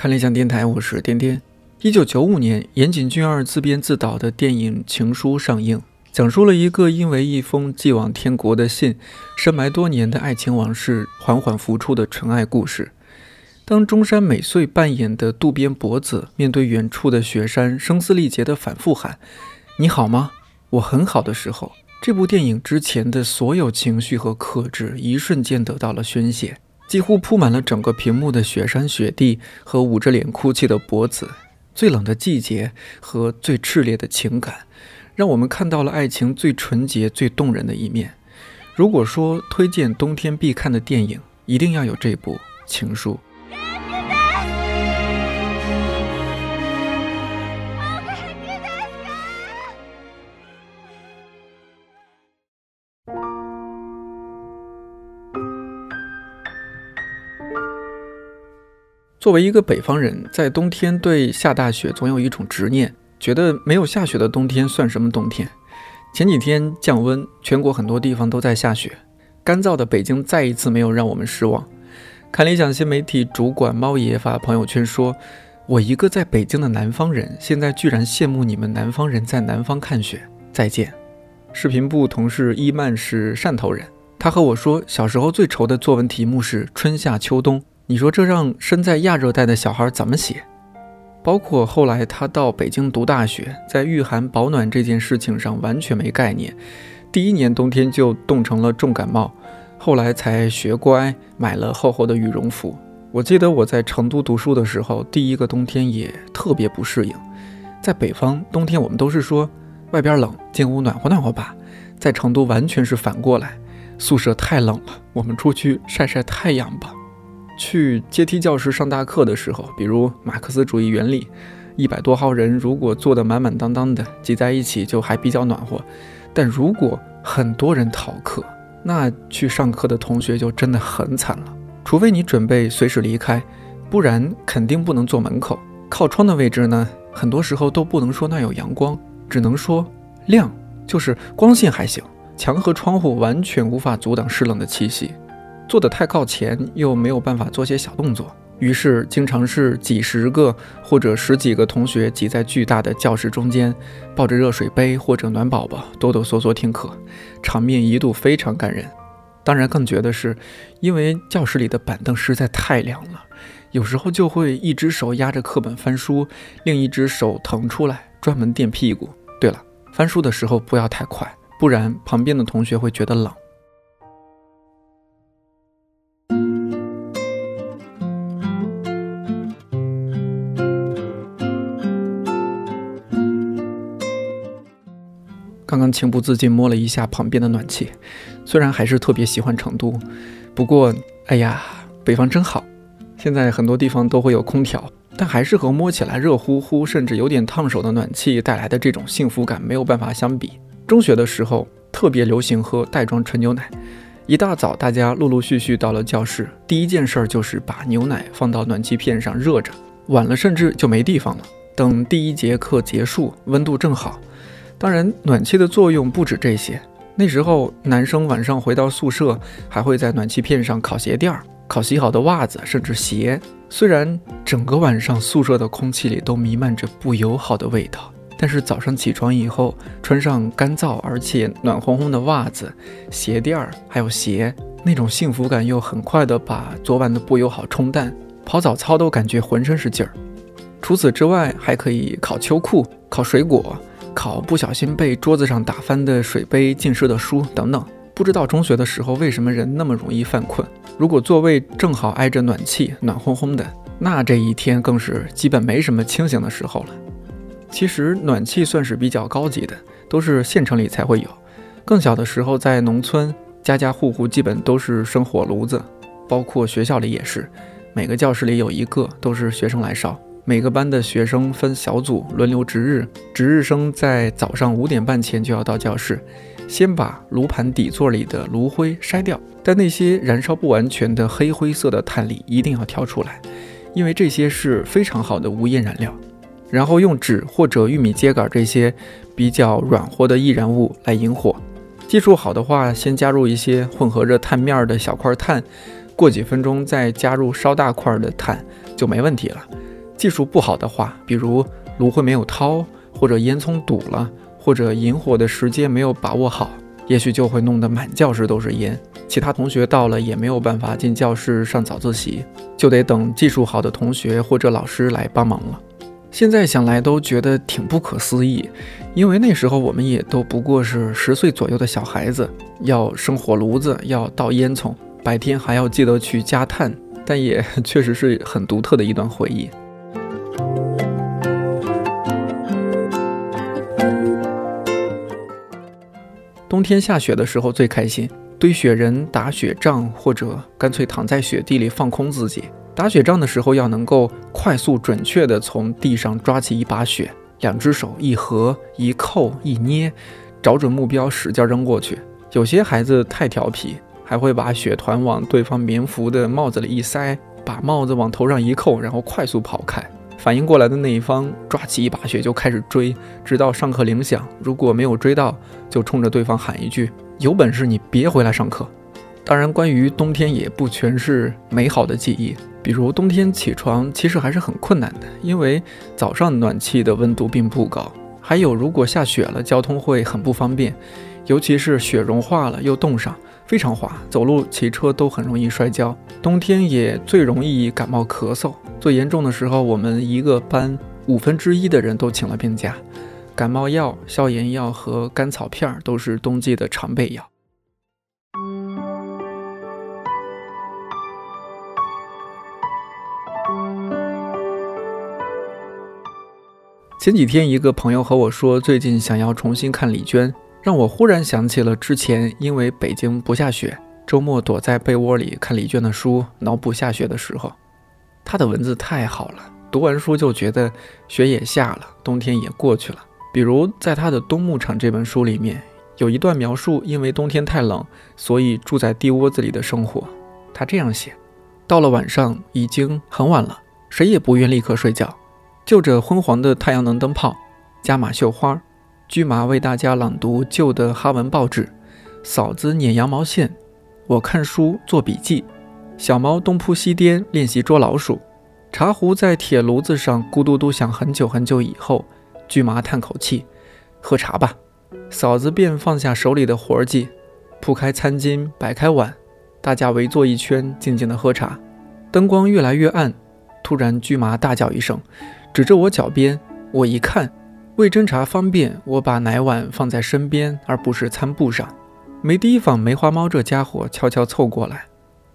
看理想电台，我是颠颠。一九九五年，岩井俊二自编自导的电影《情书》上映，讲述了一个因为一封寄往天国的信，深埋多年的爱情往事缓缓浮出的纯爱故事。当中山美穗扮演的渡边博子面对远处的雪山，声嘶力竭地反复喊“你好吗？我很好”的时候，这部电影之前的所有情绪和克制，一瞬间得到了宣泄。几乎铺满了整个屏幕的雪山雪地和捂着脸哭泣的脖子，最冷的季节和最炽烈的情感，让我们看到了爱情最纯洁、最动人的一面。如果说推荐冬天必看的电影，一定要有这部《情书》。作为一个北方人，在冬天对下大雪总有一种执念，觉得没有下雪的冬天算什么冬天？前几天降温，全国很多地方都在下雪，干燥的北京再一次没有让我们失望。看理想新媒体主管猫爷发朋友圈说：“我一个在北京的南方人，现在居然羡慕你们南方人在南方看雪。”再见。视频部同事伊曼是汕头人，他和我说，小时候最愁的作文题目是春夏秋冬。你说这让身在亚热带的小孩怎么写？包括后来他到北京读大学，在御寒保暖这件事情上完全没概念。第一年冬天就冻成了重感冒，后来才学乖，买了厚厚的羽绒服。我记得我在成都读书的时候，第一个冬天也特别不适应。在北方冬天，我们都是说外边冷，进屋暖和暖和吧。在成都完全是反过来，宿舍太冷了，我们出去晒晒太阳吧。去阶梯教室上大课的时候，比如马克思主义原理，一百多号人如果坐得满满当当的挤在一起，就还比较暖和。但如果很多人逃课，那去上课的同学就真的很惨了。除非你准备随时离开，不然肯定不能坐门口。靠窗的位置呢，很多时候都不能说那有阳光，只能说亮，就是光线还行。墙和窗户完全无法阻挡湿冷的气息。坐得太靠前，又没有办法做些小动作，于是经常是几十个或者十几个同学挤在巨大的教室中间，抱着热水杯或者暖宝宝，哆哆嗦嗦听课，场面一度非常感人。当然，更绝的是，因为教室里的板凳实在太凉了，有时候就会一只手压着课本翻书，另一只手腾出来专门垫屁股。对了，翻书的时候不要太快，不然旁边的同学会觉得冷。情不自禁摸了一下旁边的暖气，虽然还是特别喜欢成都，不过，哎呀，北方真好。现在很多地方都会有空调，但还是和摸起来热乎乎，甚至有点烫手的暖气带来的这种幸福感没有办法相比。中学的时候特别流行喝袋装纯牛奶，一大早大家陆陆续续到了教室，第一件事儿就是把牛奶放到暖气片上热着，晚了甚至就没地方了。等第一节课结束，温度正好。当然，暖气的作用不止这些。那时候，男生晚上回到宿舍，还会在暖气片上烤鞋垫儿、烤洗好的袜子，甚至鞋。虽然整个晚上宿舍的空气里都弥漫着不友好的味道，但是早上起床以后，穿上干燥而且暖烘烘的袜子、鞋垫儿，还有鞋，那种幸福感又很快的把昨晚的不友好冲淡。跑早操都感觉浑身是劲儿。除此之外，还可以烤秋裤、烤水果。考不小心被桌子上打翻的水杯、浸湿的书等等，不知道中学的时候为什么人那么容易犯困。如果座位正好挨着暖气，暖烘烘的，那这一天更是基本没什么清醒的时候了。其实暖气算是比较高级的，都是县城里才会有。更小的时候在农村，家家户户基本都是生火炉子，包括学校里也是，每个教室里有一个，都是学生来烧。每个班的学生分小组轮流值日，值日生在早上五点半前就要到教室，先把炉盘底座里的炉灰筛掉，但那些燃烧不完全的黑灰色的碳粒一定要挑出来，因为这些是非常好的无烟燃料。然后用纸或者玉米秸秆这些比较软和的易燃物来引火。技术好的话，先加入一些混合着碳面的小块碳，过几分钟再加入稍大块的碳就没问题了。技术不好的话，比如炉灰没有掏，或者烟囱堵了，或者引火的时间没有把握好，也许就会弄得满教室都是烟。其他同学到了也没有办法进教室上早自习，就得等技术好的同学或者老师来帮忙了。现在想来都觉得挺不可思议，因为那时候我们也都不过是十岁左右的小孩子，要生火炉子，要倒烟囱，白天还要记得去加炭，但也 确实是很独特的一段回忆。冬天下雪的时候最开心，堆雪人、打雪仗，或者干脆躺在雪地里放空自己。打雪仗的时候要能够快速准确地从地上抓起一把雪，两只手一合一扣一捏，找准目标使劲扔过去。有些孩子太调皮，还会把雪团往对方棉服的帽子里一塞，把帽子往头上一扣，然后快速跑开。反应过来的那一方抓起一把雪就开始追，直到上课铃响。如果没有追到，就冲着对方喊一句：“有本事你别回来上课。”当然，关于冬天也不全是美好的记忆。比如冬天起床其实还是很困难的，因为早上暖气的温度并不高。还有，如果下雪了，交通会很不方便，尤其是雪融化了又冻上。非常滑，走路、骑车都很容易摔跤。冬天也最容易感冒、咳嗽。最严重的时候，我们一个班五分之一的人都请了病假。感冒药、消炎药和甘草片都是冬季的常备药。前几天，一个朋友和我说，最近想要重新看李娟。让我忽然想起了之前因为北京不下雪，周末躲在被窝里看李娟的书，脑补下雪的时候。他的文字太好了，读完书就觉得雪也下了，冬天也过去了。比如在他的《冬牧场》这本书里面，有一段描述因为冬天太冷，所以住在地窝子里的生活。他这样写：到了晚上已经很晚了，谁也不愿立刻睡觉，就着昏黄的太阳能灯泡，加马绣花。驹麻为大家朗读旧的哈文报纸，嫂子捻羊毛线，我看书做笔记，小猫东扑西颠练习捉老鼠，茶壶在铁炉子上咕嘟嘟响很久很久以后，巨麻叹口气，喝茶吧。嫂子便放下手里的活计，铺开餐巾，摆开碗，大家围坐一圈，静静的喝茶。灯光越来越暗，突然巨麻大叫一声，指着我脚边，我一看。为侦查方便，我把奶碗放在身边，而不是餐布上。没提防梅花猫这家伙悄悄凑过来，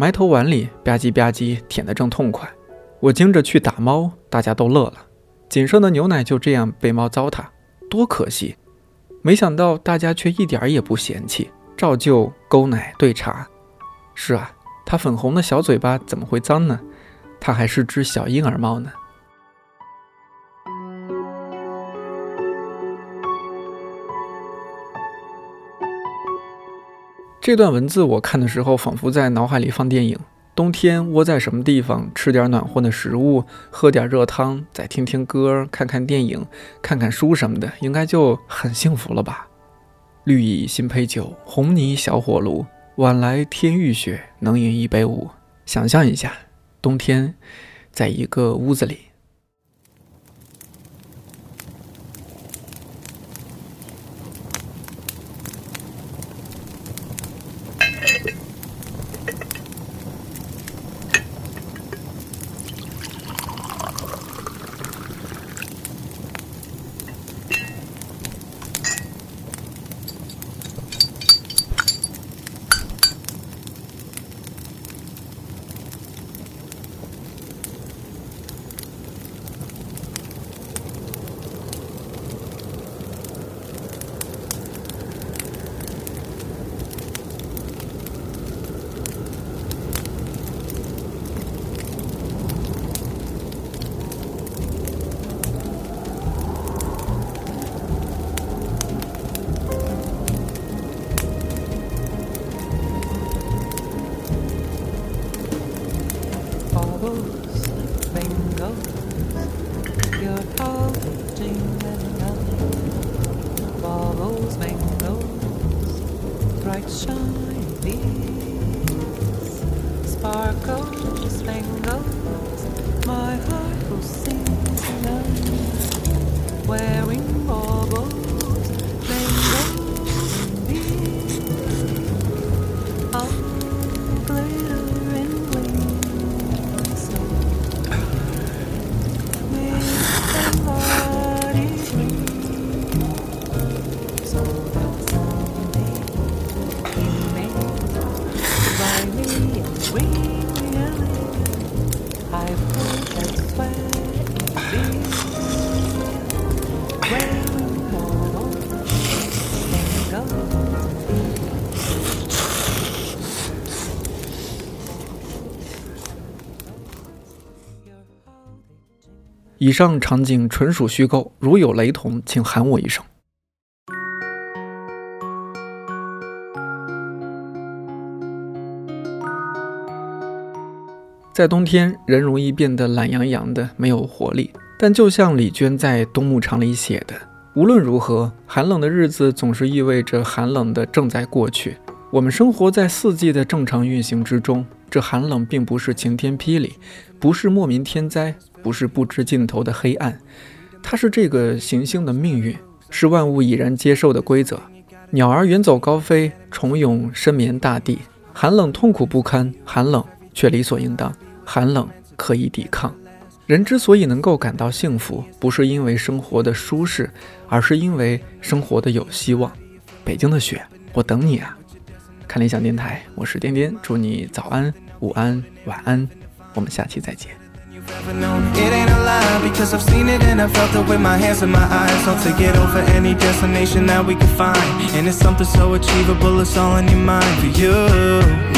埋头碗里吧唧吧唧舔得正痛快。我惊着去打猫，大家都乐了。仅剩的牛奶就这样被猫糟蹋，多可惜！没想到大家却一点也不嫌弃，照旧勾奶兑茶。是啊，它粉红的小嘴巴怎么会脏呢？它还是只小婴儿猫呢。这段文字我看的时候，仿佛在脑海里放电影。冬天窝在什么地方，吃点暖和的食物，喝点热汤，再听听歌，看看电影，看看书什么的，应该就很幸福了吧？绿蚁新醅酒，红泥小火炉，晚来天欲雪，能饮一杯无？想象一下，冬天，在一个屋子里。bubbles, mangoes. You're talking them. nothing. Bubbles, mangoes, bright shiny sparkles, mangoes. My heart. 以上场景纯属虚构，如有雷同，请喊我一声。在冬天，人容易变得懒洋洋的，没有活力。但就像李娟在《冬牧场》里写的，无论如何，寒冷的日子总是意味着寒冷的正在过去。我们生活在四季的正常运行之中，这寒冷并不是晴天霹雳，不是莫名天灾。不是不知尽头的黑暗，它是这个行星的命运，是万物已然接受的规则。鸟儿远走高飞，虫蛹深眠大地。寒冷痛苦不堪，寒冷却理所应当，寒冷可以抵抗。人之所以能够感到幸福，不是因为生活的舒适，而是因为生活的有希望。北京的雪，我等你啊！看理想电台，我是颠颠，祝你早安、午安、晚安，我们下期再见。It ain't a lie because I've seen it and I felt it with my hands and my eyes. I'll take it over any destination that we can find. And it's something so achievable, it's all in your mind for you. No one's